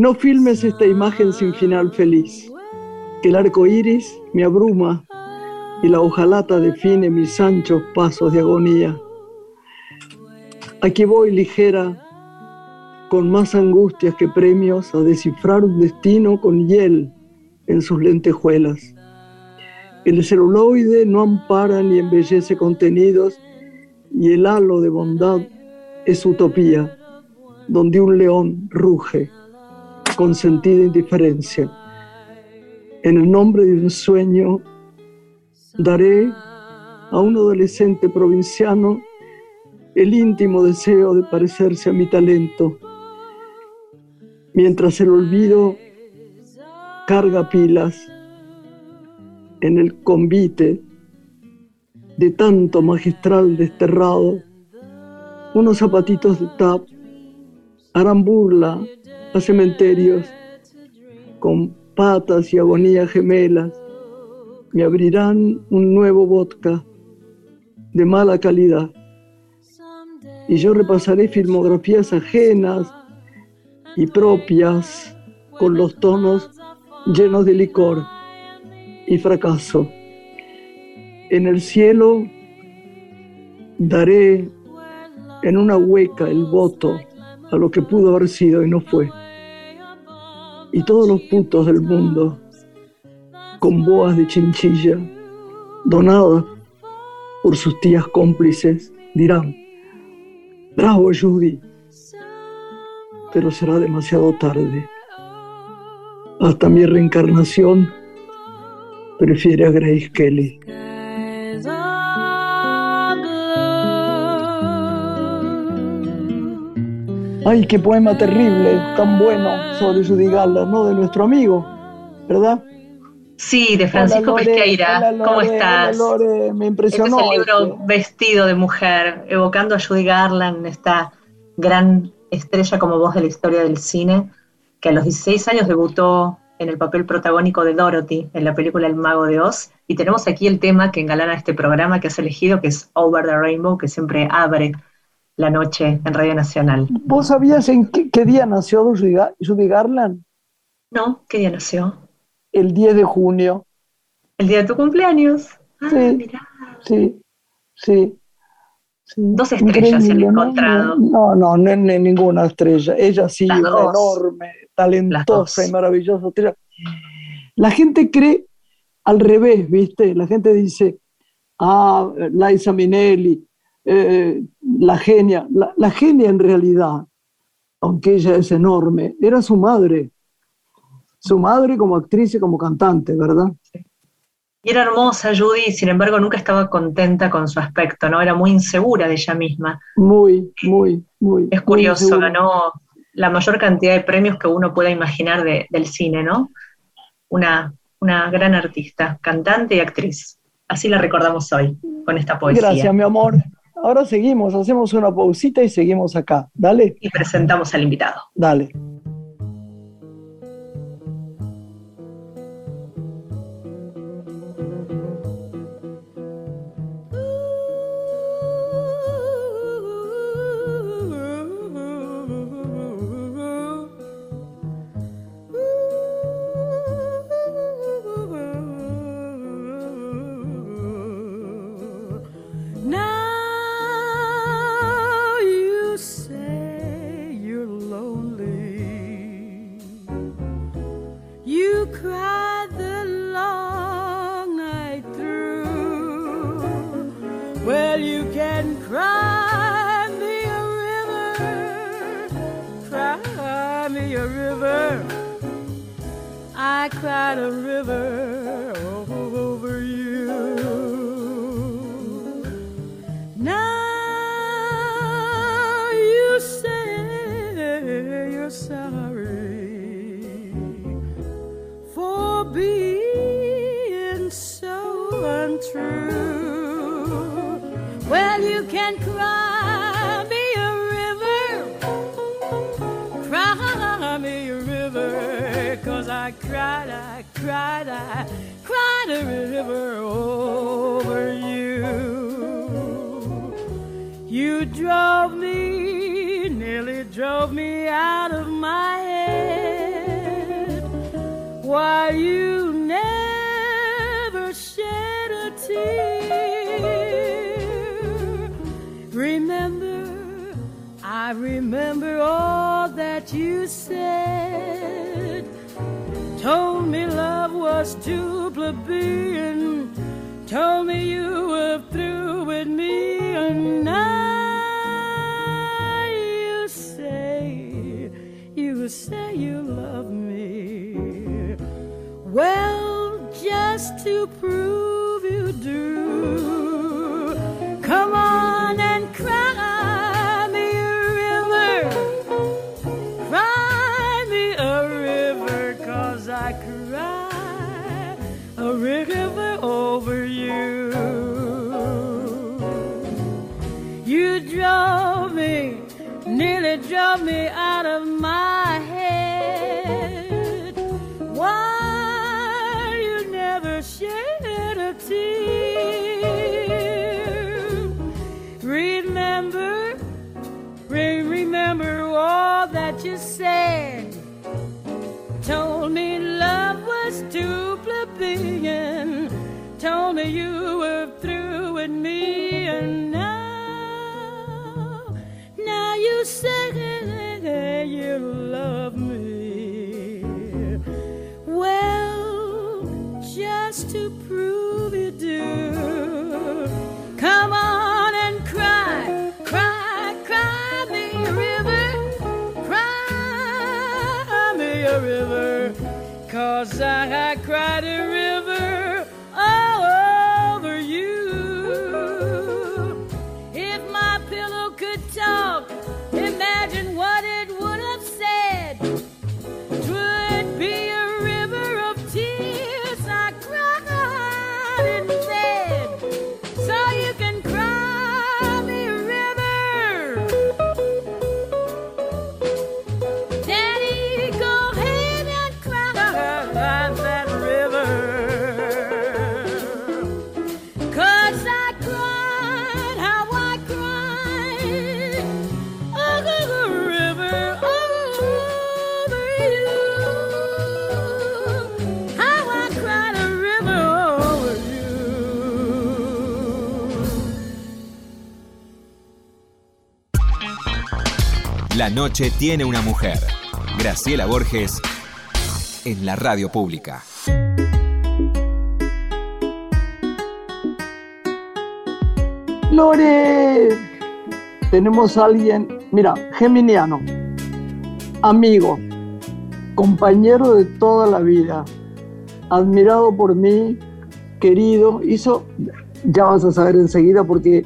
No filmes esta imagen sin final feliz, que el arco iris me abruma y la hojalata define mis anchos pasos de agonía. Aquí voy ligera, con más angustias que premios, a descifrar un destino con hiel en sus lentejuelas. El celuloide no ampara ni embellece contenidos y el halo de bondad es utopía, donde un león ruge con sentida indiferencia. En el nombre de un sueño daré a un adolescente provinciano el íntimo deseo de parecerse a mi talento, mientras el olvido carga pilas en el convite de tanto magistral desterrado, unos zapatitos de tap harán burla a cementerios con patas y agonías gemelas, me abrirán un nuevo vodka de mala calidad y yo repasaré filmografías ajenas y propias con los tonos llenos de licor y fracaso. En el cielo daré en una hueca el voto a lo que pudo haber sido y no fue. Y todos los putos del mundo, con boas de chinchilla, donadas por sus tías cómplices, dirán, Bravo, Judy. Pero será demasiado tarde. Hasta mi reencarnación prefiere a Grace Kelly. Ay, qué poema terrible, tan bueno sobre Judy Garland, ¿no? De nuestro amigo, ¿verdad? Sí, de Francisco Pesqueira. ¿Cómo estás? me impresionó. Este es el libro este. Vestido de Mujer, evocando a Judy Garland, esta gran estrella como voz de la historia del cine, que a los 16 años debutó en el papel protagónico de Dorothy en la película El Mago de Oz. Y tenemos aquí el tema que engalana este programa que has elegido, que es Over the Rainbow, que siempre abre la noche en Radio Nacional. ¿Vos sabías en qué, día nació Judy Garland? No, ¿qué día nació? el 10 de junio. ¿El día de tu cumpleaños? Ah, sí, sí, sí, Dos estrellas se han encontrado. No, no, no, ninguna estrella. Ella sí, enorme, talentosa y maravillosa La gente cree al revés, ¿viste? La gente dice, ah, Liza Minnelli, eh, la genia. la genia en realidad, aunque ella es enorme, era su madre su madre como actriz y como cantante, ¿verdad? Y era hermosa Judy, sin embargo nunca estaba contenta con su aspecto, ¿no? Era muy insegura de ella misma. Muy, muy, muy. Es curioso, ganó la mayor cantidad de premios que uno pueda imaginar del cine, ¿no? Una, una gran artista, cantante y actriz. Así la recordamos hoy, con esta poesía. Gracias, mi amor. Ahora seguimos, hacemos una pausita y seguimos acá. Dale. Y presentamos al invitado. Dale. I cried a river. La noche tiene una mujer. Graciela Borges en la radio pública. Lore, tenemos a alguien, mira, geminiano, amigo, compañero de toda la vida, admirado por mí, querido, hizo, ya vas a saber enseguida porque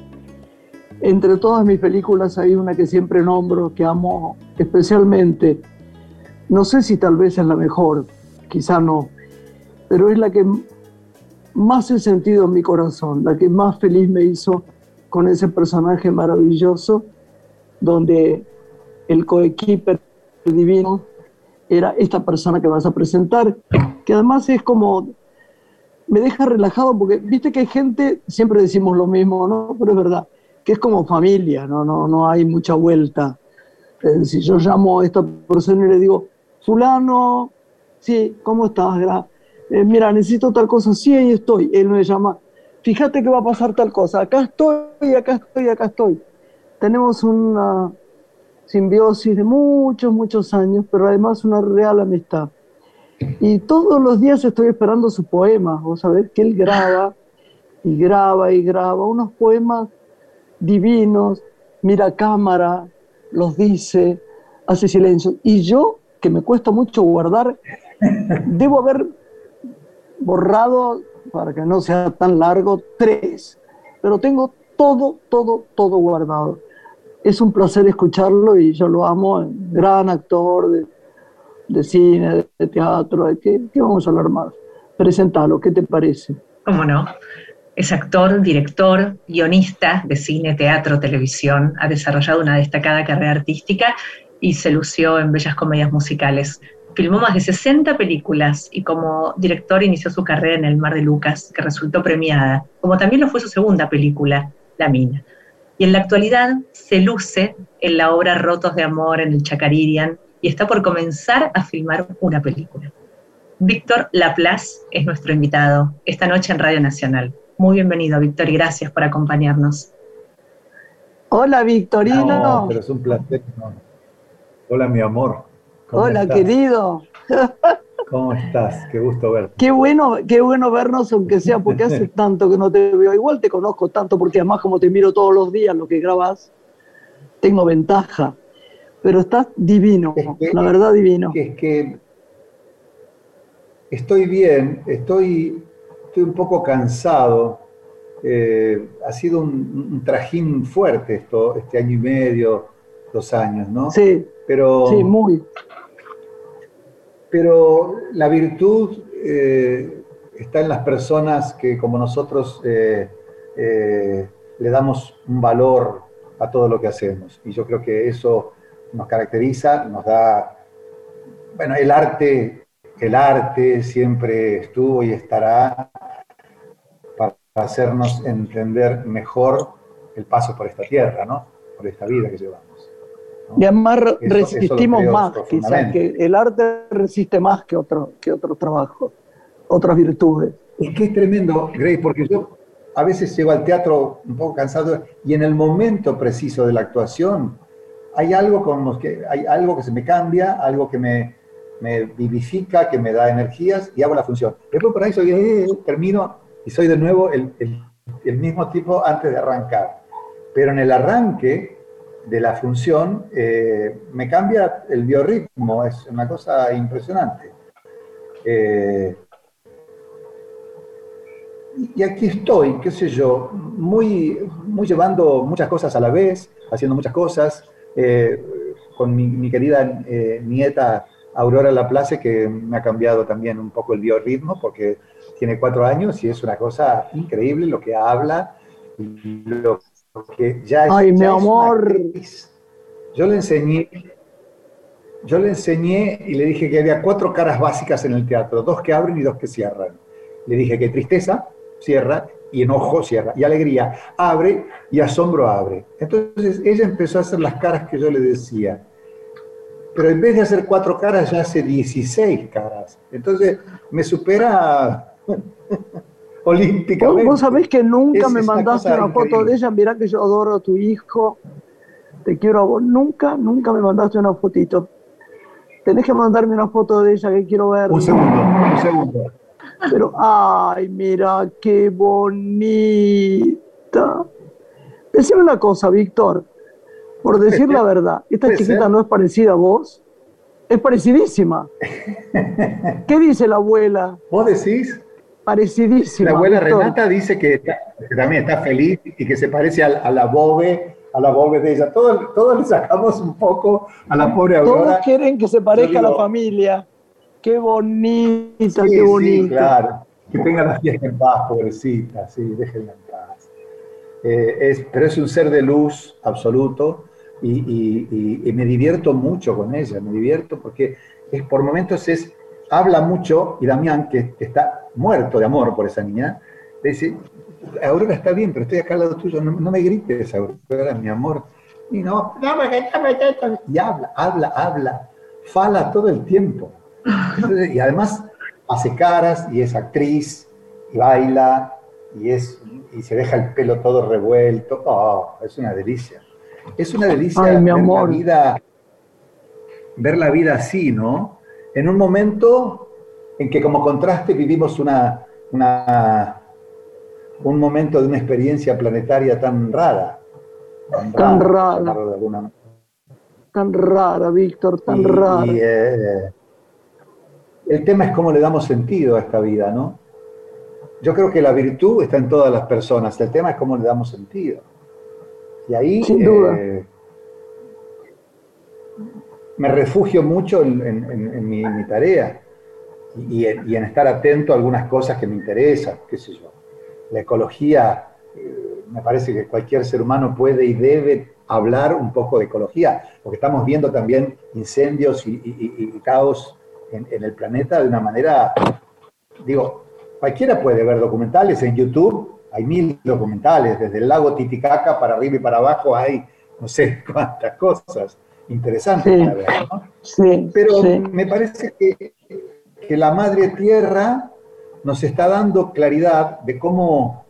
entre todas mis películas hay una que siempre nombro, que amo especialmente. No sé si tal vez es la mejor, quizá no, pero es la que más he sentido en mi corazón, la que más feliz me hizo con ese personaje maravilloso, donde el coequiper divino era esta persona que vas a presentar, que además es como, me deja relajado, porque viste que hay gente, siempre decimos lo mismo, ¿no? Pero es verdad, que es como familia, no, no, no hay mucha vuelta. Si yo llamo a esta persona y le digo, fulano, sí, ¿cómo estás? Eh, mira, necesito tal cosa, sí, ahí estoy. Él me llama, fíjate que va a pasar tal cosa, acá estoy, acá estoy, acá estoy. Tenemos una simbiosis de muchos, muchos años, pero además una real amistad. Y todos los días estoy esperando sus poemas, vos sabés que él graba y graba y graba unos poemas divinos, mira cámara, los dice, hace silencio. Y yo, que me cuesta mucho guardar, debo haber borrado, para que no sea tan largo, tres. Pero tengo todo, todo, todo guardado. Es un placer escucharlo y yo lo amo, gran actor de, de cine, de teatro, ¿de qué, qué vamos a hablar más? Presentalo, ¿qué te parece? ¿Cómo no? Es actor, director, guionista de cine, teatro, televisión. Ha desarrollado una destacada carrera artística y se lució en bellas comedias musicales. Filmó más de 60 películas y como director inició su carrera en El Mar de Lucas, que resultó premiada, como también lo fue su segunda película, La Mina. Y en la actualidad se luce en la obra Rotos de Amor en el Chacaririan y está por comenzar a filmar una película. Víctor Laplace es nuestro invitado esta noche en Radio Nacional. Muy bienvenido, Víctor, y gracias por acompañarnos. Hola, Victorino. No, pero es un placer. Hola, mi amor. ¿Cómo Hola, estás? querido. ¿Cómo estás? Qué gusto verte. Qué bueno, qué bueno vernos, aunque sea porque hace tanto que no te veo. Igual te conozco tanto porque además como te miro todos los días lo que grabas, tengo ventaja. Pero estás divino, Es que- la verdad divino. Es que estoy bien, estoy, estoy un poco cansado. Eh, ha sido un, un trajín fuerte esto, este año y medio, dos años, ¿no? Sí, Pero, sí, muy. pero la virtud eh, está en las personas que, como nosotros, eh, le damos un valor a todo lo que hacemos. Y yo creo que eso nos caracteriza, nos da, bueno, el arte, el arte siempre estuvo y estará hacernos entender mejor el paso por esta tierra, ¿no? Por esta vida que llevamos. ¿no? Y además Eso- eso resistimos creo más, quizás, que el arte resiste más que otro, que otros trabajos, otras virtudes. Es que es tremendo, Grace, porque yo a veces llego al teatro un poco cansado y en el momento preciso de la actuación hay algo que hay algo que se me cambia, algo que me, me vivifica, que me da energías y hago la función. Después por ahí soy, eh, termino y soy de nuevo el, el- mismo tipo antes de arrancar. Pero en el arranque de la función eh, me cambia el biorritmo, es una cosa impresionante. Eh, y aquí estoy, qué sé yo, muy, muy llevando muchas cosas a la vez, haciendo muchas cosas, eh, con mi, mi querida nieta Aurora Laplace, que me ha cambiado también un poco el biorritmo, porque tiene cuatro años y es una cosa increíble lo que habla, lo que ya es, Ay, mi es amor. Yo le enseñé, yo le enseñé y le dije que había cuatro caras básicas en el teatro, dos que abren y dos que cierran. Le dije que tristeza cierra y enojo cierra y alegría abre y asombro abre. Entonces ella empezó a hacer las caras que yo le decía. Pero en vez de hacer cuatro caras, ya hace 16 caras. Entonces me supera olímpicamente. vos sabés que nunca Es- me una mandaste una foto de ella, mirá que yo adoro a tu hijo, te quiero a vos, nunca, nunca me mandaste una fotito. Tenés que mandarme una foto de ella que quiero ver. Un segundo, un segundo. Pero, ay, mira, qué bonita. Decime una cosa, Víctor, por decir la verdad, esta Puede chiquita ser. no es parecida a vos, es parecidísima. ¿Qué dice la abuela? ¿Vos decís? Parecidísima. La abuela. Renata dice que, está- que también está feliz y que se parece a, a la bobe, a la bobe de ella. Todos, todos le sacamos un poco a la pobre Todos Aurora. quieren que se parezca a la familia. Qué bonita, Sí, qué sí, bonita. claro. Que tenga la fiesta en paz, pobrecita, sí, déjenla en paz. Eh, es- pero es un ser de luz absoluto y, y- y- y me divierto mucho con ella, me divierto porque es, por momentos es, habla mucho y Damián, que, que está muerto de amor por esa niña, le dice, Aurora está bien, pero estoy acá al lado tuyo, no, no me grites, Aurora, mi amor. Y no, y habla, habla, habla, fala todo el tiempo. Entonces, y además hace caras y es actriz y baila y, es, y se deja el pelo todo revuelto. Oh, es una delicia. Es una delicia Ay, mi ver. La vida, ver la vida así, ¿no? En un momento en que como contraste vivimos una, una- un momento de una experiencia planetaria tan rara. Tan rara. de alguna. Tan rara, Víctor, tan Y- rara. y, eh, el tema es cómo le damos sentido a esta vida, ¿no? Yo creo que la virtud está en todas las personas, el tema es cómo le damos sentido. Y ahí Sin duda. eh, me refugio mucho en, mi, tarea y, en, estar atento a algunas cosas que me interesan, qué sé yo. La ecología, eh, me parece que cualquier ser humano puede y debe hablar un poco de ecología, porque estamos viendo también incendios y, y- caos en el planeta de una manera, digo, cualquiera puede ver documentales en YouTube, hay mil documentales, desde el lago Titicaca para arriba y para abajo hay no sé cuántas cosas interesantes Sí. para ver, ¿no? Sí, Pero sí. me parece que, que la Madre Tierra nos está dando claridad de cómo,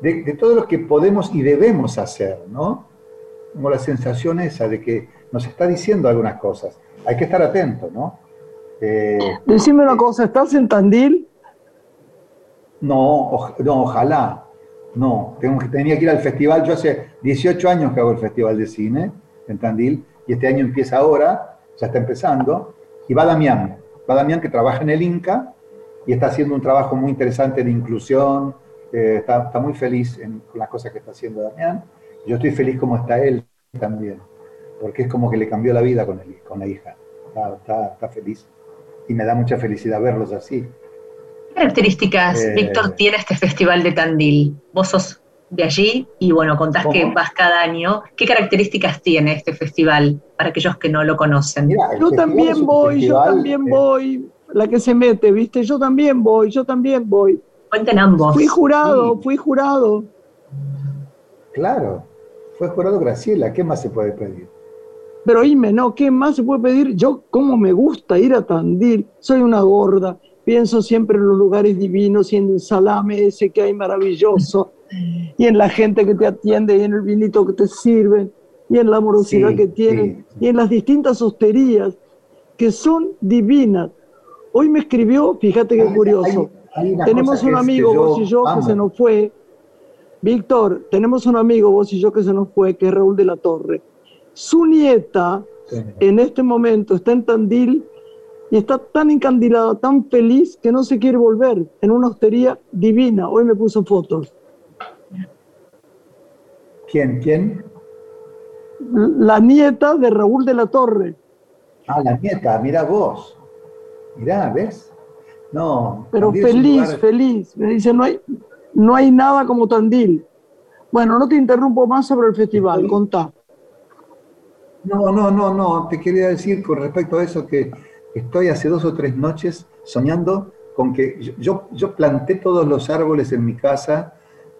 de, de todo lo que podemos y debemos hacer, ¿no? Como la sensación esa de que nos está diciendo algunas cosas. Hay que estar atento, ¿no? Eh, Decime una cosa, ¿estás en Tandil? no, no, ojalá. No, tengo tenía que ir al festival. Yo hace 18 años que hago el festival de cine en Tandil y este año empieza ahora, ya está empezando. Y va Damián, va Damián que trabaja en el Inca y está haciendo un trabajo muy interesante de inclusión. eh, está, está muy feliz en, con las cosas que está haciendo Damián. Yo estoy feliz como está él también, porque es como que le cambió la vida con, el, con la hija. Está, está- está feliz y me da mucha felicidad verlos así. ¿Qué características, Eh. Víctor, tiene este festival de Tandil? Vos sos de allí y bueno, contás ¿Cómo? que vas cada año. ¿Qué características tiene este festival para aquellos que no lo conocen? Mira, Yo también voy, yo también eh, voy. La que se mete, ¿viste? Yo también voy, yo también voy. Cuenten ambos. Fui jurado, Sí. fui jurado. Claro, fue jurado Graciela, ¿qué más se puede pedir? Pero oíme, no, ¿qué más se puede pedir? Yo, cómo me gusta ir a Tandil, soy una gorda, pienso siempre en los lugares divinos y en el salame ese que hay maravilloso, y en la gente que te atiende, y en el vinito que te sirven, y en la amorosidad Sí, que tienen, sí, y en las distintas hosterías que son divinas. Hoy me escribió, fíjate qué curioso, hay- hay tenemos que un amigo, que vos y yo, que amo. se nos fue. Víctor, tenemos un amigo, vos y yo, que se nos fue, que es Raúl de la Torre. Su nieta, Sí. en este momento, está en Tandil y está tan encandilada, tan feliz, que no se quiere volver en una hostería divina. Hoy me puso fotos. ¿Quién? ¿Quién? La nieta de Raúl de la Torre. Ah, la nieta, mira vos. Mirá, ¿ves? No. Pero Tandil feliz, lugar- feliz. Me dice, no hay, no hay nada como Tandil. Bueno, no te interrumpo más sobre el festival, contá. No, no, no, no. Te quería decir con respecto a eso que estoy hace dos o tres noches soñando con que yo- yo, planté todos los árboles en mi casa.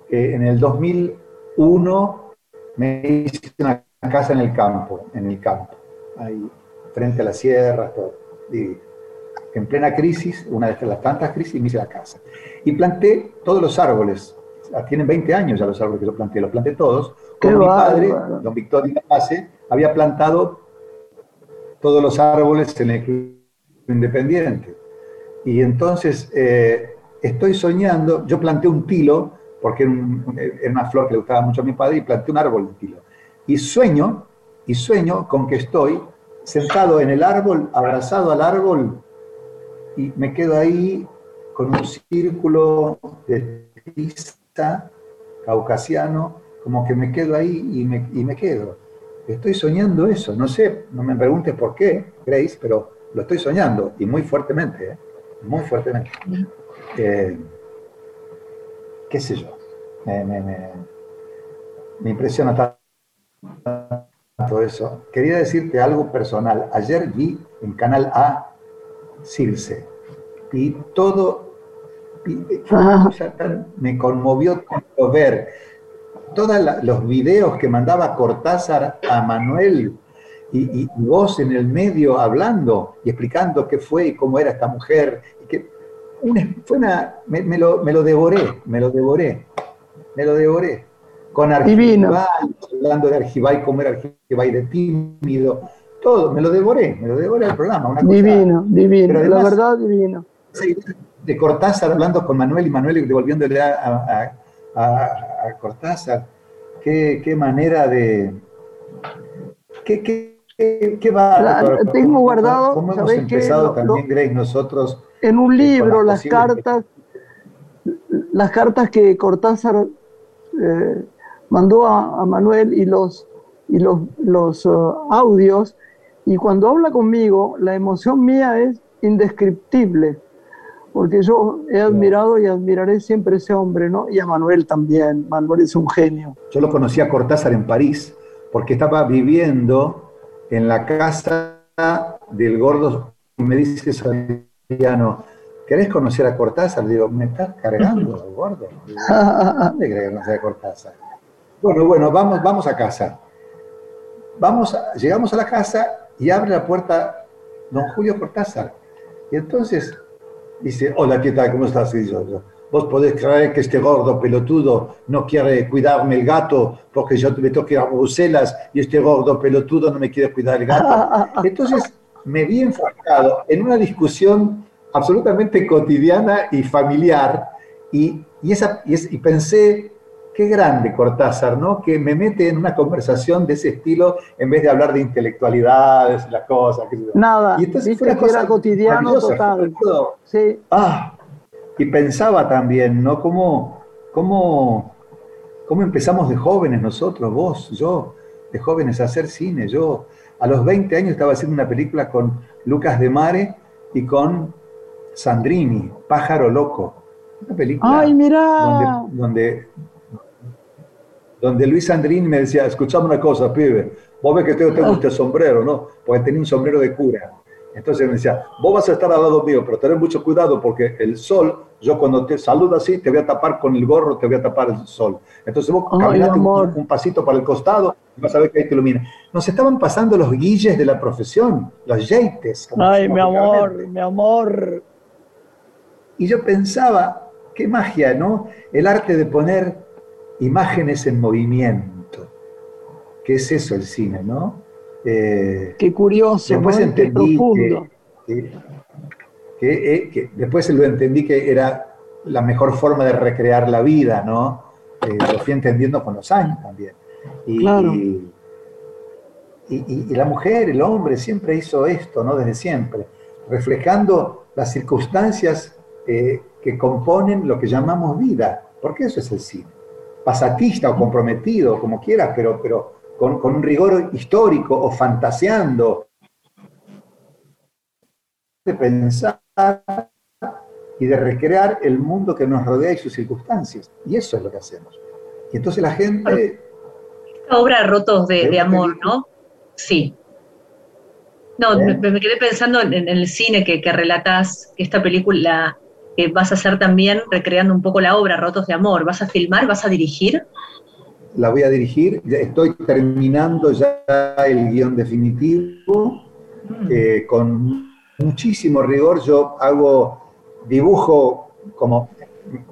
eh, en el 2001 me hice una casa en el campo, en el campo, ahí frente a las sierras, todo. Y en plena crisis, una de las tantas crisis, me hice la casa. Y planté todos los árboles. Ah, Tienen 20 años ya los árboles que yo planté, los planté todos. Qué Como mi padre, bárbaro. don Victorio Pase, había plantado todos los árboles en el Club Independiente. Y entonces eh, estoy soñando, yo planté un tilo, porque era, un- era una flor que le gustaba mucho a mi padre, y planté un árbol de tilo. Y sueño, y sueño con que estoy sentado en el árbol, abrazado al árbol, y me quedo ahí con un círculo de tiza caucasiano, como que me quedo ahí y me, y me quedo. Estoy soñando eso, no sé, no me preguntes por qué, Grace, pero lo estoy soñando y muy fuertemente, ¿eh? muy fuertemente. Eh, ¿Qué sé yo? Me, me- me- me impresiona tanto eso. Quería decirte algo personal. Ayer vi en Canal A Circe y todo, y- Ah. sea, tan- me conmovió tanto ver todos los videos que mandaba Cortázar a Manuel y, y vos en el medio hablando y explicando qué fue y cómo era esta mujer. Y que una- fue una, me, me lo, me lo devoré, me lo devoré, me lo devoré. Con. Argibay, hablando de Argibay, cómo era Argibay de tímido, todo, me lo devoré, me lo devoré el programa. Una cosa- Divino, divino, Pero la además- verdad divino. De Cortázar hablando con Manuel y Manuel devolviéndole a, a- a- a Cortázar. Qué, qué manera de. Qué, qué, qué, qué bárbaro. La- tengo guardado, Cómo hemos empezado Lo- también, lo- Grace, nosotros. En un libro, las cartas, las cartas que Cortázar eh, mandó a, a Manuel y los, y los, los eh, audios, y cuando habla conmigo, la emoción mía es indescriptible, porque yo he admirado y admiraré siempre a ese hombre, ¿no? Y a Manuel también, Manuel es un genio. Yo lo conocí a Cortázar en París porque estaba viviendo en la casa del gordo me dice Soriano, ¿querés conocer a Cortázar? Digo, me estás cargando, gordo. Digo, ¿Dónde querés conocer a Cortázar? Bueno, bueno, vamos, vamos a casa. Vamos a- llegamos a la casa y abre la puerta don Julio Cortázar. Y entonces dice, hola, ¿qué tal? ¿Cómo estás? Y yo, Vos podés creer que este gordo pelotudo no quiere cuidarme el gato porque yo me tengo que ir a Bruselas y este gordo pelotudo no me quiere cuidar el gato. Entonces me vi enfrascado en una discusión absolutamente cotidiana y familiar y, y, esa, y, es- y pensé, qué grande Cortázar, ¿no? Que me mete en una conversación de ese estilo en vez de hablar de intelectualidades las cosas. qué sé yo. Nada, Y entonces fue una que era cotidiano total. Sí, Ah, y pensaba también, ¿no? ¿Cómo, cómo, cómo empezamos de jóvenes nosotros, vos, yo, de jóvenes a hacer cine? Yo a los 20 años estaba haciendo una película con Lucas de Mare y con Sandrini, Pájaro Loco. Una película Ay, mirá. donde, donde, donde Luis Sandrini me decía, escuchame una cosa, pibe, vos ves que tengo, tengo este sombrero, ¿no? Porque tenía un sombrero de cura. Entonces me decía, vos vas a estar al lado mío, pero tened mucho cuidado porque el sol, yo cuando te saludo así, te voy a tapar con el gorro, te voy a tapar el sol. Entonces vos Ay, caminate un, un pasito para el costado y vas a ver que ahí te ilumina. Nos estaban pasando los guilles de la profesión, los yeites. ay, mi amor, mi amor. Y yo pensaba, qué magia, ¿no? El arte de poner imágenes en movimiento. ¿Qué es eso el cine, no? Eh, Qué curioso, después ¿no? Qué entendí profundo. que, que- eh, que- después lo entendí que era la mejor forma de recrear la vida, ¿no? Eh, lo fui entendiendo con los años también. Y, Claro. y- y- y la mujer, el hombre, siempre hizo esto, ¿no? Desde siempre, reflejando las circunstancias eh, que componen lo que llamamos vida, porque eso es el cine. Pasatista o comprometido, como quieras, pero, pero con, con un rigor histórico o fantaseando, de pensar y de recrear el mundo que nos rodea y sus circunstancias. Y eso es lo que hacemos. Y entonces la gente Esta obra Rotos de, ¿De de una Amor, película? ¿no? Sí. No, ¿Eh? me, me quedé pensando en, en el cine que, que relatás, que esta película que vas a hacer también recreando un poco la obra Rotos de Amor. ¿Vas a filmar? ¿Vas a dirigir? La voy a dirigir, ya estoy terminando ya el guion definitivo, eh, con muchísimo rigor yo hago dibujo como,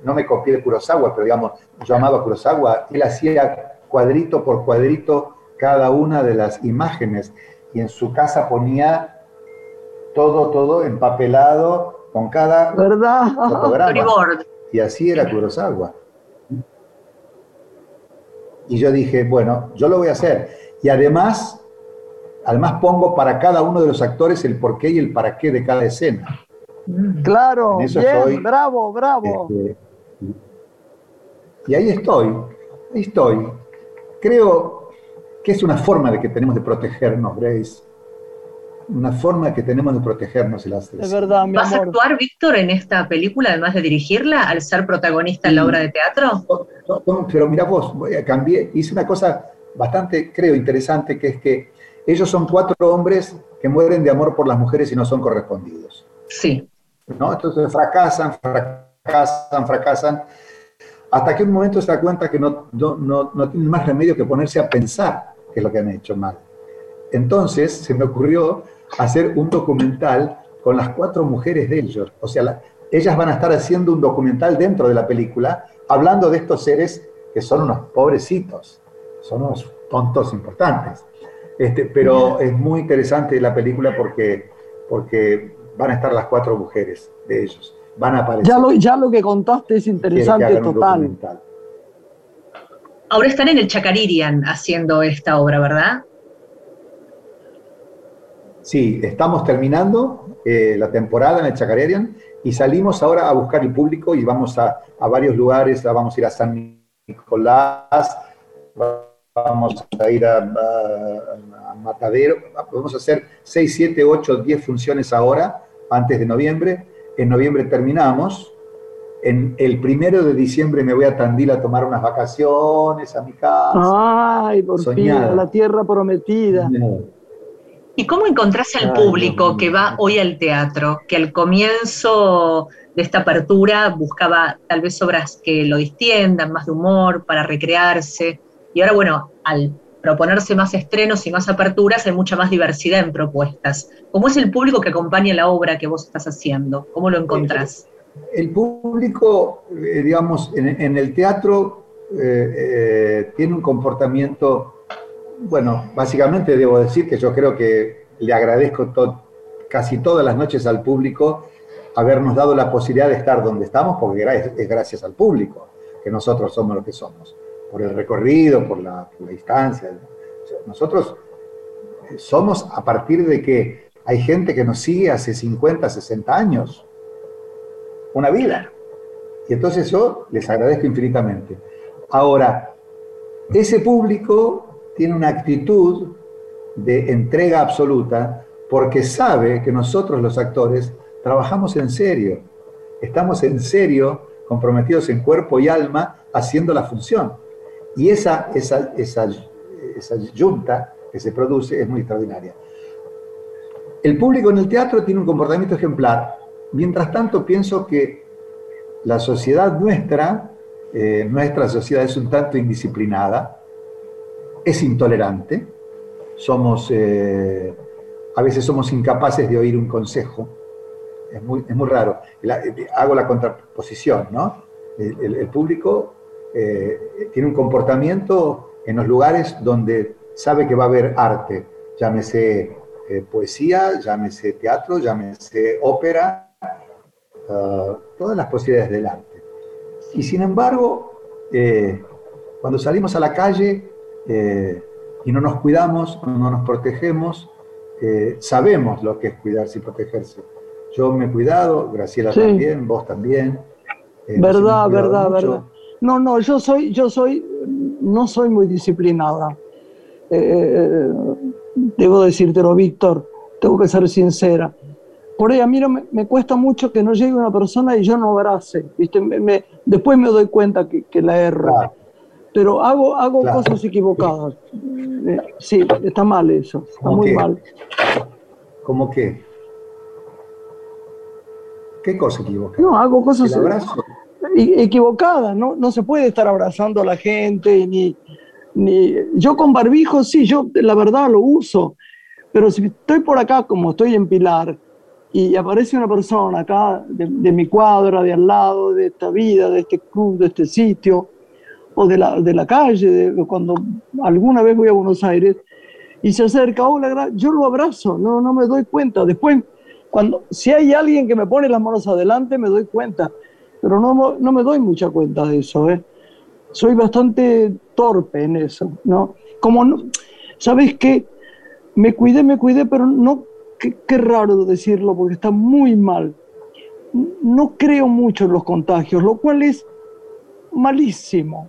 no me copié de Kurosawa, pero digamos, yo amaba a Kurosawa, él hacía cuadrito por cuadrito cada una de las imágenes y en su casa ponía todo, todo empapelado con cada ¿Verdad? fotograma. Y así era Kurosawa. Y yo dije, bueno, yo lo voy a hacer. Y además, además pongo para cada uno de los actores el porqué y el para qué de cada escena. Mm. Claro, bien, bravo, bravo. Este, y ahí estoy, ahí estoy. Creo que es una forma de que tenemos de protegernos, Grace. Una forma que tenemos de protegernos. El Es verdad, mi ¿Vas a amor. actuar, Víctor, en esta película, además de dirigirla, al ser protagonista en la obra de teatro? No, no, pero mira vos, a- cambié, hice una cosa bastante, creo, interesante, que es que ellos son cuatro hombres que mueren de amor por las mujeres y no son correspondidos. Sí. ¿no? Entonces fracasan, fracasan, fracasan, hasta que un momento se da cuenta que no, no, no, no tienen más remedio que ponerse a pensar qué es lo que han hecho mal. Entonces se me ocurrió hacer un documental con las cuatro mujeres de ellos. O sea, la- ellas van a estar haciendo un documental dentro de la película, hablando de estos seres que son unos pobrecitos, son unos tontos importantes. Este, pero es muy interesante la película porque, porque van a estar las cuatro mujeres de ellos. Van a aparecer. Ya lo, ya lo que contaste es interesante total. Ahora están en el Chacaririan haciendo esta obra, ¿verdad? Sí, estamos terminando eh, la temporada en el Chacarerian y salimos ahora a buscar el público y vamos a, a varios lugares, vamos a ir a San Nicolás, vamos a ir a, a- a Matadero, vamos a hacer 6, 7, 8, 10 funciones ahora, antes de noviembre. En noviembre terminamos. En el primero de diciembre me voy a Tandil a tomar unas vacaciones a mi casa. Ay, por Soñada. fin, la tierra prometida. ¿Y cómo encontrás al público que va hoy al teatro, que al comienzo de esta apertura buscaba tal vez obras que lo distiendan, más de humor, para recrearse, y ahora, bueno, al proponerse más estrenos y más aperturas, hay mucha más diversidad en propuestas. ¿Cómo es el público que acompaña la obra que vos estás haciendo? ¿Cómo lo encontrás? El público, eh, digamos, en, en el teatro eh, eh, tiene un comportamiento, bueno, básicamente debo decir que yo creo que le agradezco casi todas las noches al público habernos dado la posibilidad de estar donde estamos, porque es gracias al público que nosotros somos lo que somos, por el recorrido, por la, por la sea, Nosotros eh, somos a partir de que hay gente que nos sigue hace 50, 60 años, una vida. Y entonces yo les agradezco infinitamente. Ahora, ese público tiene una actitud de entrega absoluta porque sabe que nosotros los actores trabajamos en serio, estamos en serio, comprometidos en cuerpo y alma, haciendo la función. Y esa, esa, esa, yunta que se produce es muy extraordinaria. El público en el teatro tiene un comportamiento ejemplar. Mientras tanto, pienso que la sociedad nuestra, eh, nuestra sociedad es un tanto indisciplinada, es intolerante, somos, eh, a veces somos incapaces de oír un consejo, es muy, es muy raro. Eh, hago la contraposición, ¿no? El, público eh, tiene un comportamiento en los lugares donde sabe que va a haber arte, llámese eh, poesía, llámese teatro, llámese ópera, ah, todas las posibilidades del arte. Y sin embargo, cuando salimos a la calle eh, y no nos cuidamos, no nos protegemos, eh, sabemos lo que es cuidarse y protegerse. Yo me he cuidado, Graciela Sí. también, vos también. eh, verdad, verdad, mucho. verdad. No, no, yo soy, yo soy, no soy muy disciplinada. Debo decírtelo, Víctor, tengo que ser sincera. Por ahí a mí no me, me cuesta mucho que no llegue una persona y yo no abrace, ¿viste? Me- me- después me doy cuenta que, que la erro. Claro. Pero hago, hago Claro. cosas equivocadas. Eh, sí, está mal eso, está ¿Cómo muy qué? mal. ¿Cómo qué? ¿Qué cosa equivoca? No, hago cosas El abrazo. e- equivocadas, ¿no? No se puede estar abrazando a la gente, ni, ni... Yo con barbijo, sí, yo la verdad lo uso, pero si estoy por acá, como estoy en Pilar, y aparece una persona acá de, de mi cuadra, de al lado, de esta vida, de este club, de este sitio, o de la, de la calle, cuando alguna vez voy a Buenos Aires, y se acerca, hola, gra-", yo lo abrazo, no, no me doy cuenta. Después, cuando, si hay alguien que me pone las manos adelante, me doy cuenta, pero no, no me doy mucha cuenta de eso, ¿eh? Soy bastante torpe en eso, ¿no? Como, no, ¿sabes qué? Me cuidé, me cuidé, pero no, qué raro decirlo, porque está muy mal. No creo mucho en los contagios, lo cual es malísimo.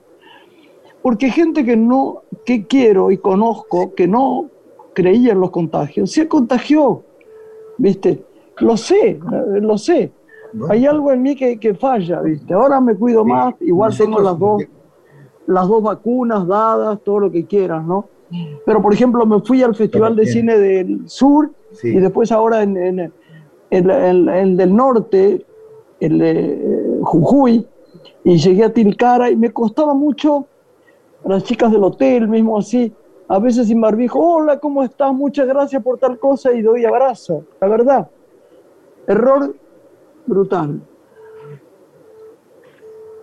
Porque gente que no, que quiero y conozco, que no creía en los contagios, se contagió, ¿viste? Lo sé, eh, lo sé. Bueno, Hay algo en mí que, que falla, ¿viste? Ahora me cuido sí, más, igual tengo las dos, las dos vacunas dadas, todo lo que quieras, ¿no? Pero, por ejemplo, me fui al Festival de. Cine del Sur Sí. y después ahora en, en- en- en- el del Norte, el de Jujuy, y llegué a Tilcara y me costaba mucho las chicas del hotel, mismo así, a veces sin barbijo, hola, ¿cómo estás? Muchas gracias por tal cosa y doy abrazo, la verdad. Error brutal.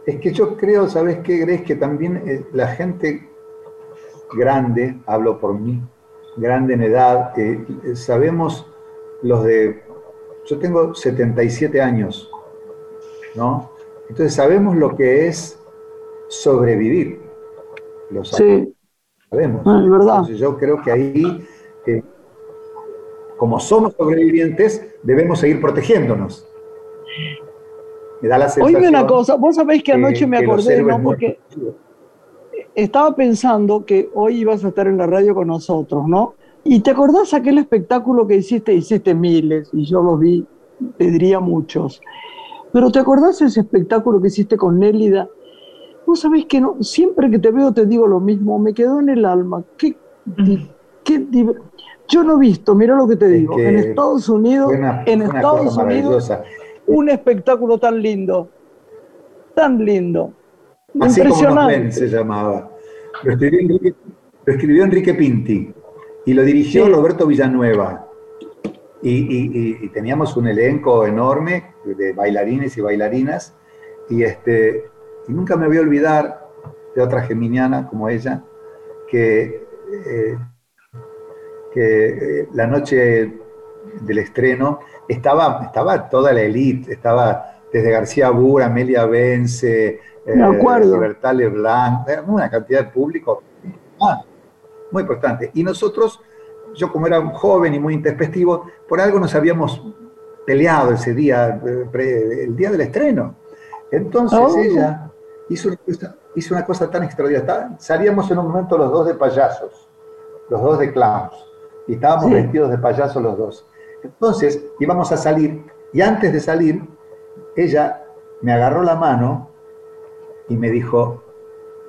Es que yo creo, ¿sabes qué, Grace? Que también eh, la gente grande, hablo por mí, grande en edad, eh, eh, sabemos los de... Yo tengo 77 años, ¿no? Entonces sabemos lo que es sobrevivir. Lo sabemos. Sí, sabemos. Es verdad. Entonces yo creo que ahí, eh, como somos sobrevivientes, debemos seguir protegiéndonos. Me da la sensación Oíme una cosa, vos sabéis que anoche me que acordé, ¿no? Porque estaba pensando que hoy ibas a estar en la radio con nosotros, ¿no? Y te acordás aquel espectáculo que hiciste, hiciste miles, y yo los vi, te diría muchos. Pero ¿te acordás ese espectáculo que hiciste con Nélida? Vos sabés que no, siempre que te veo te digo lo mismo, me quedó en el alma. Qué, di- qué di- yo no he visto, mira lo que te Es digo, que en Estados Unidos, en Estados Unidos, un espectáculo tan lindo, tan lindo, Así como nos ven, impresionante. se llamaba. Lo escribió Enrique Pinti y lo dirigió Sí. Roberto Villanueva. Y, y- y- y teníamos un elenco enorme de bailarines y bailarinas. Y, este, y nunca me voy a olvidar de otra geminiana como ella, que, eh, que eh, la noche del estreno estaba, estaba toda la élite, estaba desde García Bura, Amelia Vence, eh. Libertad Leblanc, era una cantidad de público ah, muy importante. Y nosotros, yo como era un joven y muy intempestivo, por algo nos habíamos peleado ese día, eh, el día del estreno. Entonces Oh. ella hizo una, cosa, hizo una cosa tan extraordinaria. Salíamos en un momento los dos de payasos, los dos de clowns, y estábamos Sí. vestidos de payasos los dos. Entonces íbamos a salir, y antes de salir, ella me agarró la mano y me dijo,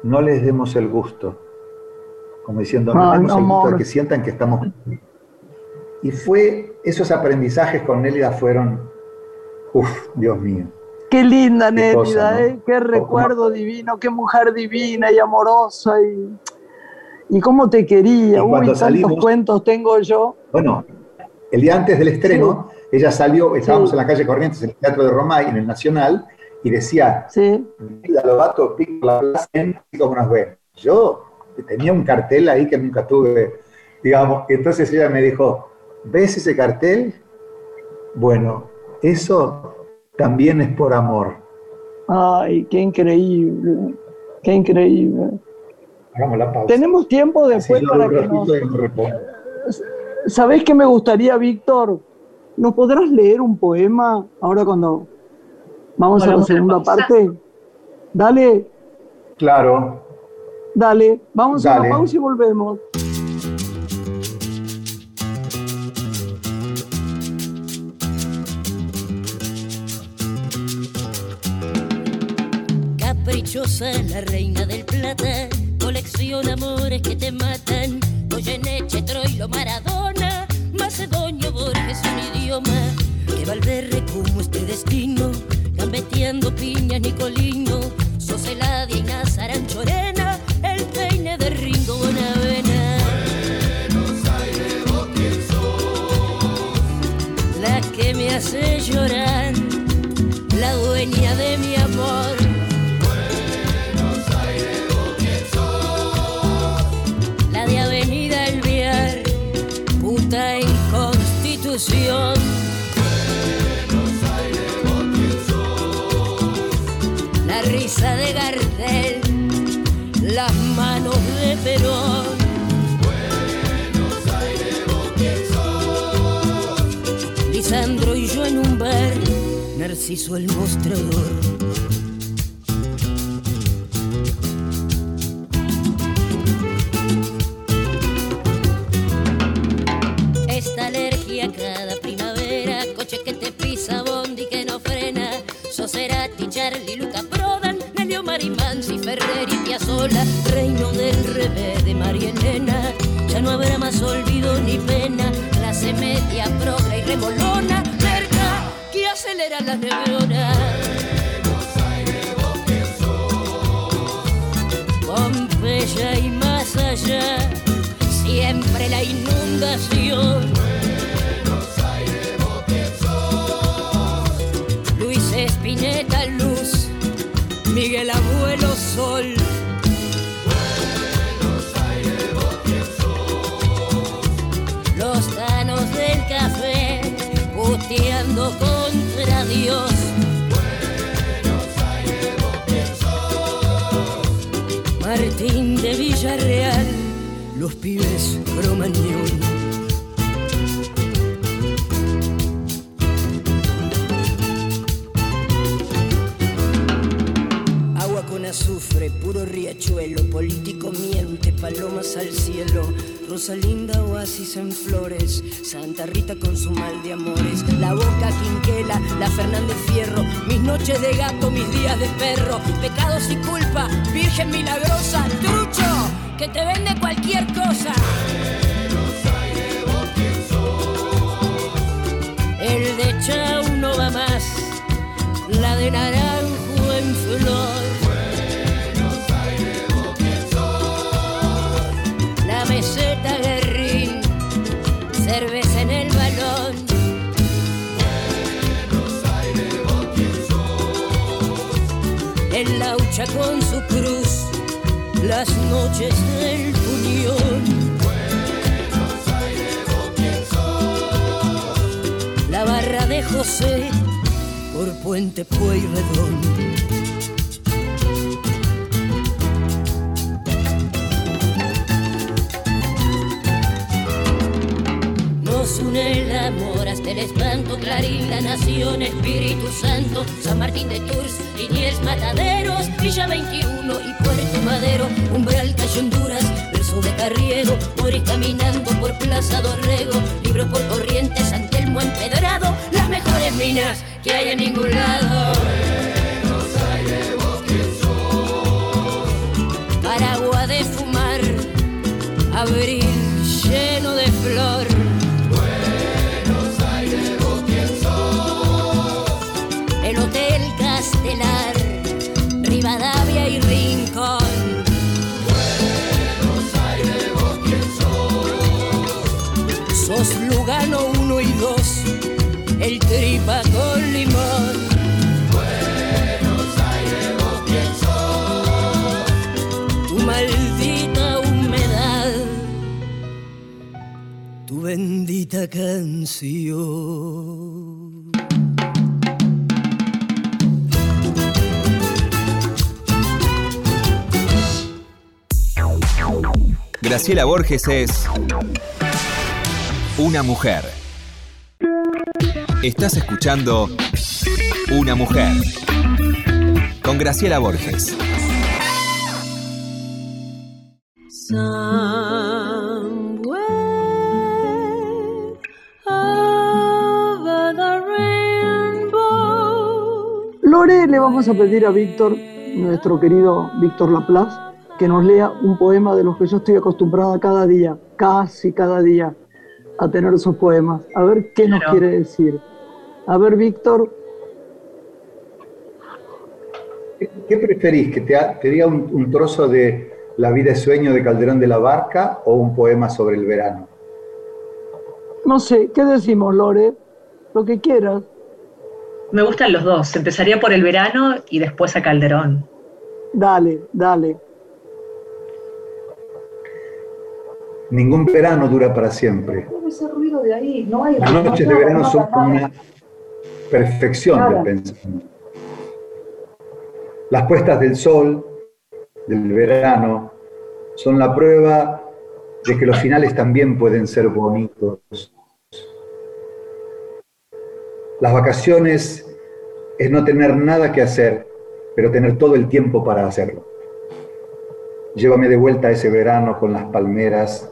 no les demos el gusto. Como diciendo, no Ay, demos el gusto de que sientan que estamos... Y fue, esos aprendizajes con Nélida fueron, uff, Dios mío. Qué linda Qué Nélida, cosa, ¿no? ¿eh? Qué recuerdo divino, qué mujer divina y amorosa y, y cómo te quería. Y Uy, tantos salimos- cuentos tengo yo. Bueno, el día antes del estreno, ella salió, estábamos en la calle Corrientes, en el Teatro de Romay, en el Nacional, y decía, Sí, Nélida Lobato, pico la plaza, como nos ven. Yo tenía un cartel ahí que nunca tuve, digamos, y entonces ella me dijo, ¿ves ese cartel? Bueno, eso también es por amor. ay, qué increíble, qué increíble. Hagamos la pausa. Tenemos tiempo Así después yo para que nos... ¿Sabés qué me gustaría, Víctor? ¿Nos podrás leer un poema ahora cuando vamos a la Volvamos a la segunda pausa. parte? Dale, Claro, dale, vamos a la pausa y volvemos. Caprichosa, la reina del plata, colecciona amores que te matan. Goyeneche, Troilo, Maradona, Macedonio, Borges, un idioma. Que Valverde como este destino, gambeteando piñas, Nicolino. Sos Eladia, Inás, Aranchorena, el peine de Ringo Bonavena. La que me hace llorar, la dueña de mi amor. Constitución. La risa de Gardel, las manos de Perón. Lisandro y yo en un bar, Narciso el mostrador. Remolona, merca que acelera las neuronas. Pompeya y más allá, siempre la inundación. Villarreal, los pibes cromañón. Agua con azufre, puro riachuelo, político miente, palomas al cielo, Rosalinda oasis en flores, Santa Rita con su mal de amores, la boca quinquela, la Fernández Fierro, noches de gato, mis días de perro, pecados y culpa, Virgen milagrosa, trucho, que te vende cualquier cosa. El de Chau no va más, la de naranjo en flor. Laucha con su cruz, las noches del puñón. La barra de José por Puente Pueyrredón. Nos une el amor hasta espanto, Clarín, la nación, Espíritu Santo, San Martín de Tours, Liniers, Mataderos, Villa 21 y Puerto Madero, Umbral, Cayo Honduras, verso de Carriero, morir caminando por Plaza Dorrego, libros por Corrientes, San Telmo empedrado, las mejores minas que hay en ningún lado. Paragua de fumar, abril lleno de flor. Y Rincón. Sos Lugano 1 y 2, el tripa con limón. Tu maldita humedad, tu bendita canción. Graciela Borges es una mujer. Estás escuchando Una mujer con Graciela Borges. Somewhere over the rainbow. Lore, le vamos a pedir a Víctor, nuestro querido Víctor Laplace, que nos lea un poema de los que yo estoy acostumbrada cada día, casi cada día, a tener esos poemas. A ver qué nos quiere decir. A ver, Víctor, ¿Qué, preferís? ¿Que te, te diga un, un trozo de La vida es sueño de Calderón de la Barca o un poema sobre el verano? no sé, ¿qué decimos, Lore? Lo que quieras. Me gustan los dos. Empezaría por el verano y después a Calderón. Dale, dale. Ningún verano dura para siempre. ese ruido de ahí, no hay Las noches de verano son una perfección del pensamiento. Las puestas del sol del verano son la prueba de que los finales también pueden ser bonitos. Las vacaciones es no tener nada que hacer, pero tener todo el tiempo para hacerlo. Llévame de vuelta ese verano con las palmeras,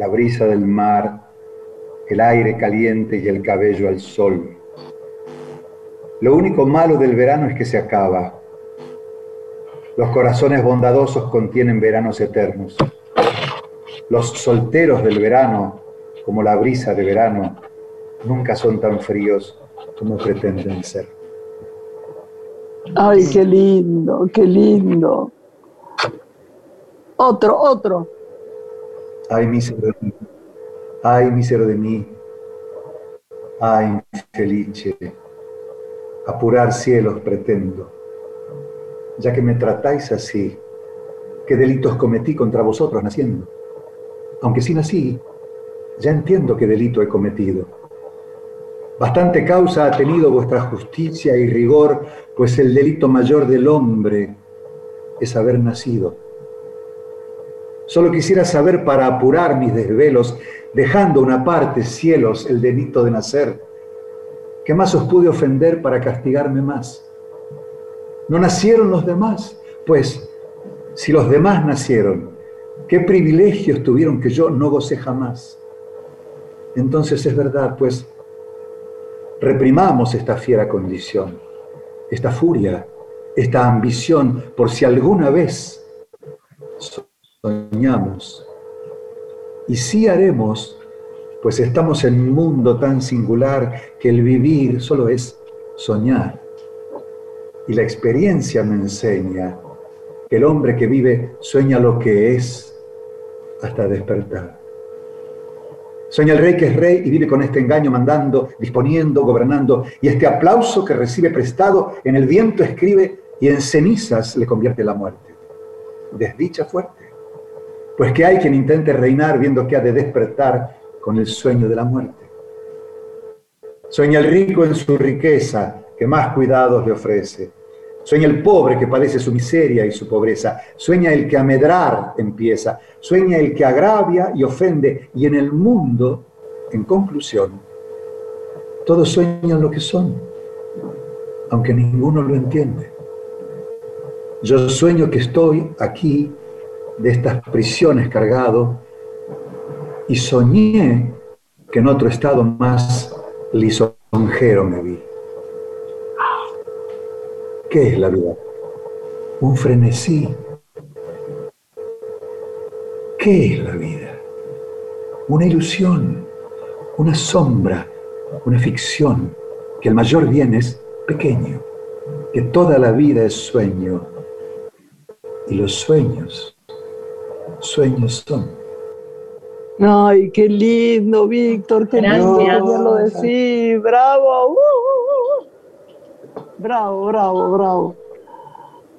la brisa del mar, el aire caliente y el cabello al sol. Lo único malo del verano es que se acaba. Los corazones bondadosos contienen veranos eternos. Los solteros del verano, como la brisa de verano, nunca son tan fríos como pretenden ser. Ay, qué lindo, qué lindo. Otro, otro. Ay, mísero de mí. Ay, mísero de mí. Ay, felice. Apurar cielos pretendo. Ya que me tratáis así, ¿qué delitos cometí contra vosotros naciendo? Aunque sí nací, ya entiendo qué delito he cometido. Bastante causa ha tenido vuestra justicia y rigor, pues el delito mayor del hombre es haber nacido. Solo quisiera saber para apurar mis desvelos, dejando una parte, cielos, el delito de nacer. ¿Qué más os pude ofender para castigarme más? ¿No nacieron los demás? Pues, si los demás nacieron, ¿qué privilegios tuvieron que yo no gocé jamás? Entonces es verdad, pues, reprimamos esta fiera condición, esta furia, esta ambición, por si alguna vez soñamos. Y sí haremos, pues estamos en un mundo tan singular que el vivir solo es soñar. Y la experiencia me enseña que el hombre que vive sueña lo que es hasta despertar. Sueña el rey que es rey y vive con este engaño mandando, disponiendo, gobernando, y este aplauso que recibe prestado en el viento escribe y en cenizas le convierte la muerte. Desdicha fuerte. Pues que hay quien intente reinar viendo que ha de despertar con el sueño de la muerte. Sueña el rico en su riqueza, que más cuidados le ofrece. Sueña el pobre que padece su miseria y su pobreza. Sueña el que a medrar empieza. Sueña el que agravia y ofende. Y en el mundo, en conclusión, todos sueñan lo que son, aunque ninguno lo entiende. Yo sueño que estoy aquí de estas prisiones cargado y soñé que en otro estado más lisonjero me vi. ¿Qué es la vida? Un frenesí. ¿Qué es la vida? Una ilusión, una sombra, una ficción, que el mayor bien es pequeño, que toda la vida es sueño y los sueños, sueños son. Ay, qué lindo, Víctor, qué lindo Gracias. poderlo decir. Bravo. uh, uh, uh. Bravo, bravo, bravo.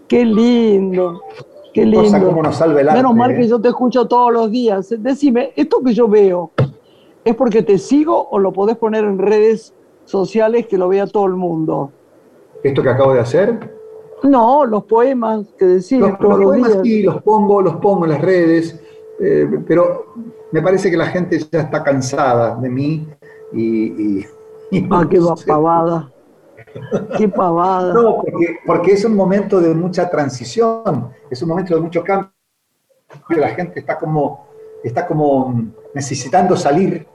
Qué lindo, qué Cosa como lindo. nos salva el arte. Menos mal ¿eh? que yo te escucho todos los días. Decime, ¿esto que yo veo es porque te sigo o lo podés poner en redes sociales que lo vea todo el mundo? Esto que acabo de hacer, No, los poemas que decís los, los poemas sí, los pongo, los pongo en las redes, eh, pero me parece que la gente ya está cansada de mí y... y- y Ah, qué no sé. pavada. Qué pavada. No, porque, porque es un momento de mucha transición, es un momento de mucho cambio. La gente está como, está como necesitando salir,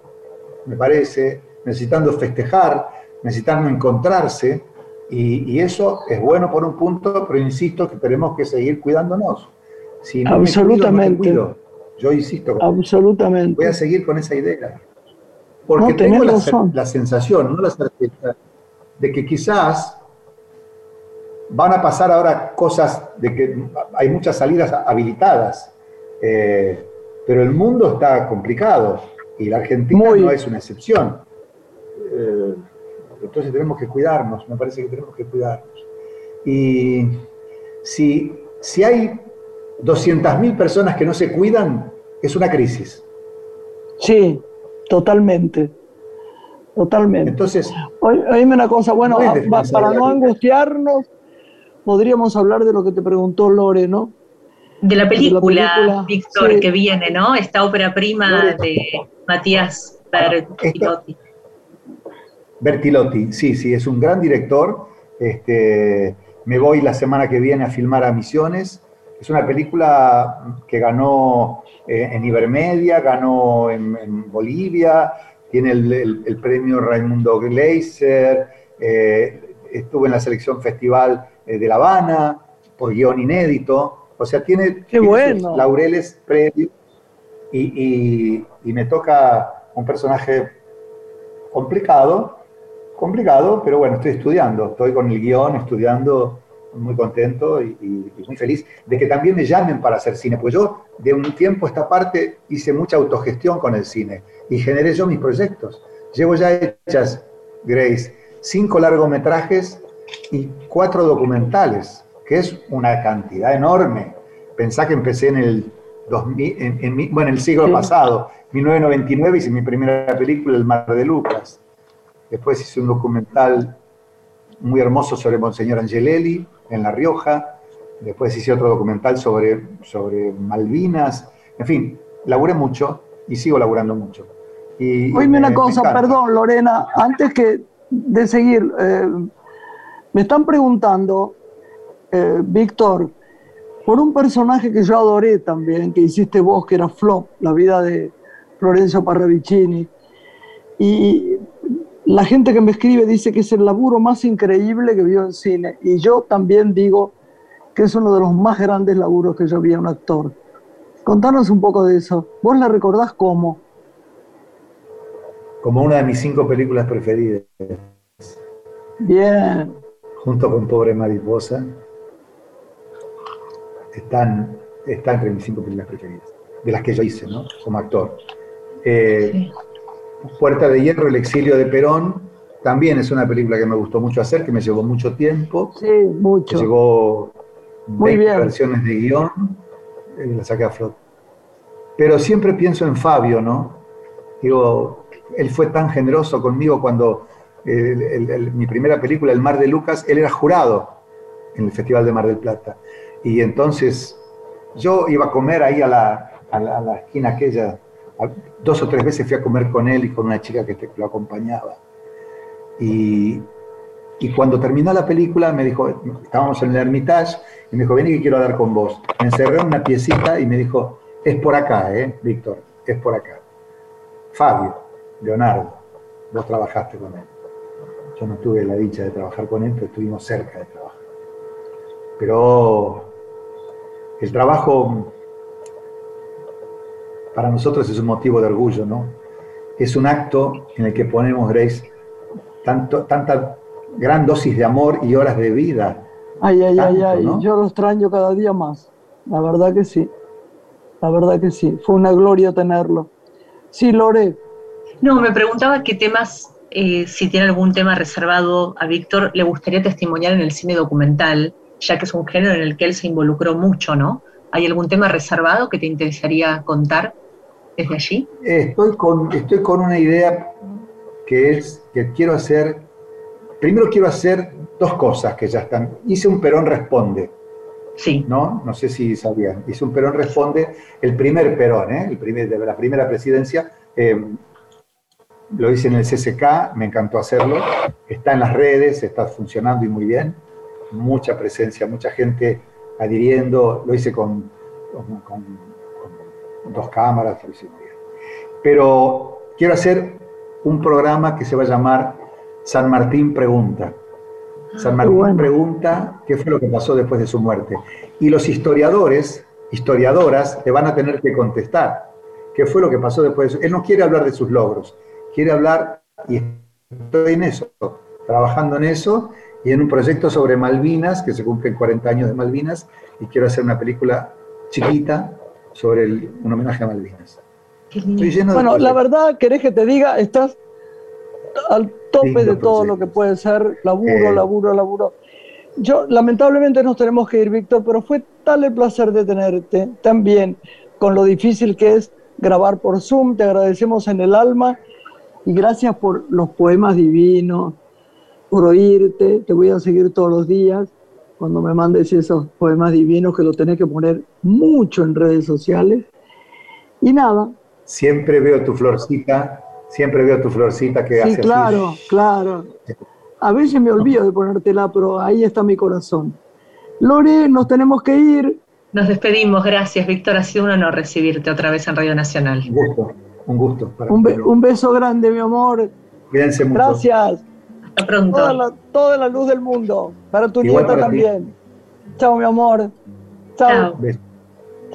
me parece, necesitando festejar, necesitando encontrarse, y, y eso es bueno por un punto, pero insisto que tenemos que seguir cuidándonos. Si no me cuido, no te Absolutamente. cuido. Yo insisto, Absolutamente. voy a seguir con esa idea. Porque No, tengo la, sensación, no la certeza, de que quizás van a pasar ahora cosas, de que hay muchas salidas habilitadas, eh, pero el mundo está complicado y la Argentina Muy. no es una excepción. Eh, entonces tenemos que cuidarnos, me parece que tenemos que cuidarnos. Y si, si hay 200.000 personas que no se cuidan, es una crisis. Sí, totalmente. Totalmente. Entonces, Oí- Oíme una cosa, bueno, No es a- defensa pa- de para no angustiarnos, podríamos hablar de lo que te preguntó Lore, ¿no? De la película, película, Víctor, sí. que viene, ¿no? Esta ópera prima de Matías Bertolotti. Bertilotti, sí, sí, es un gran director. Este, me voy la semana que viene a filmar a Misiones. Es una película que ganó eh, en Ibermedia, ganó en, en Bolivia, tiene el, el- el premio Raimundo Gleiser, eh, estuvo en la selección festival eh, de La Habana por guion inédito. O sea, tiene, tiene sus bueno. laureles previos y, y- y me toca un personaje complicado, complicado, pero bueno, estoy estudiando, estoy con el guion, estudiando, muy contento y, muy feliz de que también me llamen para hacer cine, pues yo de un tiempo a esta parte hice mucha autogestión con el cine y generé yo mis proyectos. Llevo ya hechas, Grace, cinco largometrajes y cuatro documentales, que es una cantidad enorme. Pensá que empecé en el 2000, en, en bueno, en el siglo Sí. pasado, 1999 hice mi primera película, El Mar de Lucas. Después hice un documental muy hermoso sobre Monseñor Angelelli en La Rioja. Después hice otro documental sobre, sobre Malvinas. En fin, laburé mucho y sigo laburando mucho. Y, Oíme me- una me cosa, perdón, Lorena, antes que de seguir, eh, me están preguntando, eh, Víctor, por un personaje que yo adoré también, que hiciste vos, que era Flop, la vida de Florencio Parravicini. Y la gente que me escribe dice que es el laburo más increíble que vio en cine. Y yo también digo que es uno de los más grandes laburos que yo vi en un actor. Contanos un poco de eso. ¿Vos la recordás cómo? Como una de mis cinco películas preferidas, Bien. junto con Pobre Mariposa, están, está entre mis cinco películas preferidas, de las que yo hice, ¿no? Como actor. Eh, Sí. Puerta de Hierro, El exilio de Perón, también es una película que me gustó mucho hacer, que me llevó mucho tiempo. Sí, mucho. Me llegó Muy 20 bien. versiones de guion y la saqué a flote. Pero siempre pienso en Fabio, ¿no? Digo, él fue tan generoso conmigo cuando el- el- el- mi primera película, El Mar de Lucas, él era jurado en el Festival de Mar del Plata. Y entonces yo iba a comer ahí a la, a la- a la esquina aquella. Dos o tres veces fui a comer con él y con una chica que te- lo acompañaba. Y, y cuando terminó la película me dijo, estábamos en el Hermitage, y me dijo, vení que quiero hablar con vos. Me encerré en una piecita y me dijo, es por acá, ¿eh, Víctor? Es por acá. Fabio, Leonardo, vos trabajaste con él. Yo no tuve la dicha de trabajar con él, pero estuvimos cerca de trabajar. Pero el trabajo para nosotros es un motivo de orgullo, ¿no? Es un acto en el que ponemos, Grace, tanto, tanta gran dosis de amor y horas de vida. Ay, ay, ay, ay. ¿no? Yo lo extraño cada día más. La verdad que sí. La verdad que sí. Fue una gloria tenerlo. Sí, Lore. No, me preguntaba qué temas, eh, si tiene algún tema reservado a Víctor, le gustaría testimoniar en el cine documental, ya que es un género en el que él se involucró mucho, ¿no? ¿Hay algún tema reservado que te interesaría contar desde allí? Estoy con, estoy con una idea que es que quiero hacer, primero quiero hacer dos cosas que ya están. Hice un Perón Responde, Sí, ¿no? No sé si sabían. Hice un Perón Responde, el primer Perón, ¿eh? el primer, de la primera presidencia. eh, lo hice en el CCK, me encantó hacerlo. Está en las redes, está funcionando y muy bien. Mucha presencia, mucha gente adhiriendo. Lo hice con, con- con- con dos cámaras, bien. Pero quiero hacer un programa que se va a llamar San Martín Pregunta. San Martín bueno. pregunta qué fue lo que pasó después de su muerte. Y los historiadores, historiadoras, le van a tener que contestar qué fue lo que pasó después de su... Él no quiere hablar de sus logros, quiere hablar, y estoy en eso, trabajando en eso, y en un proyecto sobre Malvinas, que se cumplen 40 años de Malvinas, y quiero hacer una película chiquita sobre el- un homenaje a Malvinas. Bueno, la verdad, ¿querés que te diga? Estás al tope Lindo de todo lo que puede ser laburo, Eh. laburo, laburo. Yo, lamentablemente nos tenemos que ir, Víctor, pero fue tal el placer de tenerte, también con lo difícil que es grabar por Zoom. Te agradecemos en el alma y gracias por los poemas divinos, por oírte. Te voy a seguir todos los días cuando me mandes esos poemas divinos que lo tenés que poner mucho en redes sociales. Y nada, Siempre veo tu florcita, siempre veo tu florcita que Sí, hace así. claro, claro. A veces me olvido de ponértela, pero ahí está mi corazón. Lore, nos tenemos que ir. Nos despedimos, gracias Víctor, ha sido un honor recibirte otra vez en Radio Nacional. Un gusto, un gusto. Para Un, mí. be- un beso grande, mi amor. Cuídense mucho. Gracias. Hasta pronto. Toda la, toda la luz del mundo. Para tu Igual nieta para ti. también. Chao, mi amor. Chao. Chao.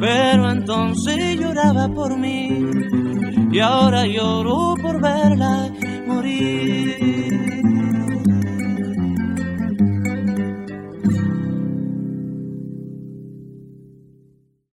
pero entonces lloraba por mí y ahora lloro por verla morir.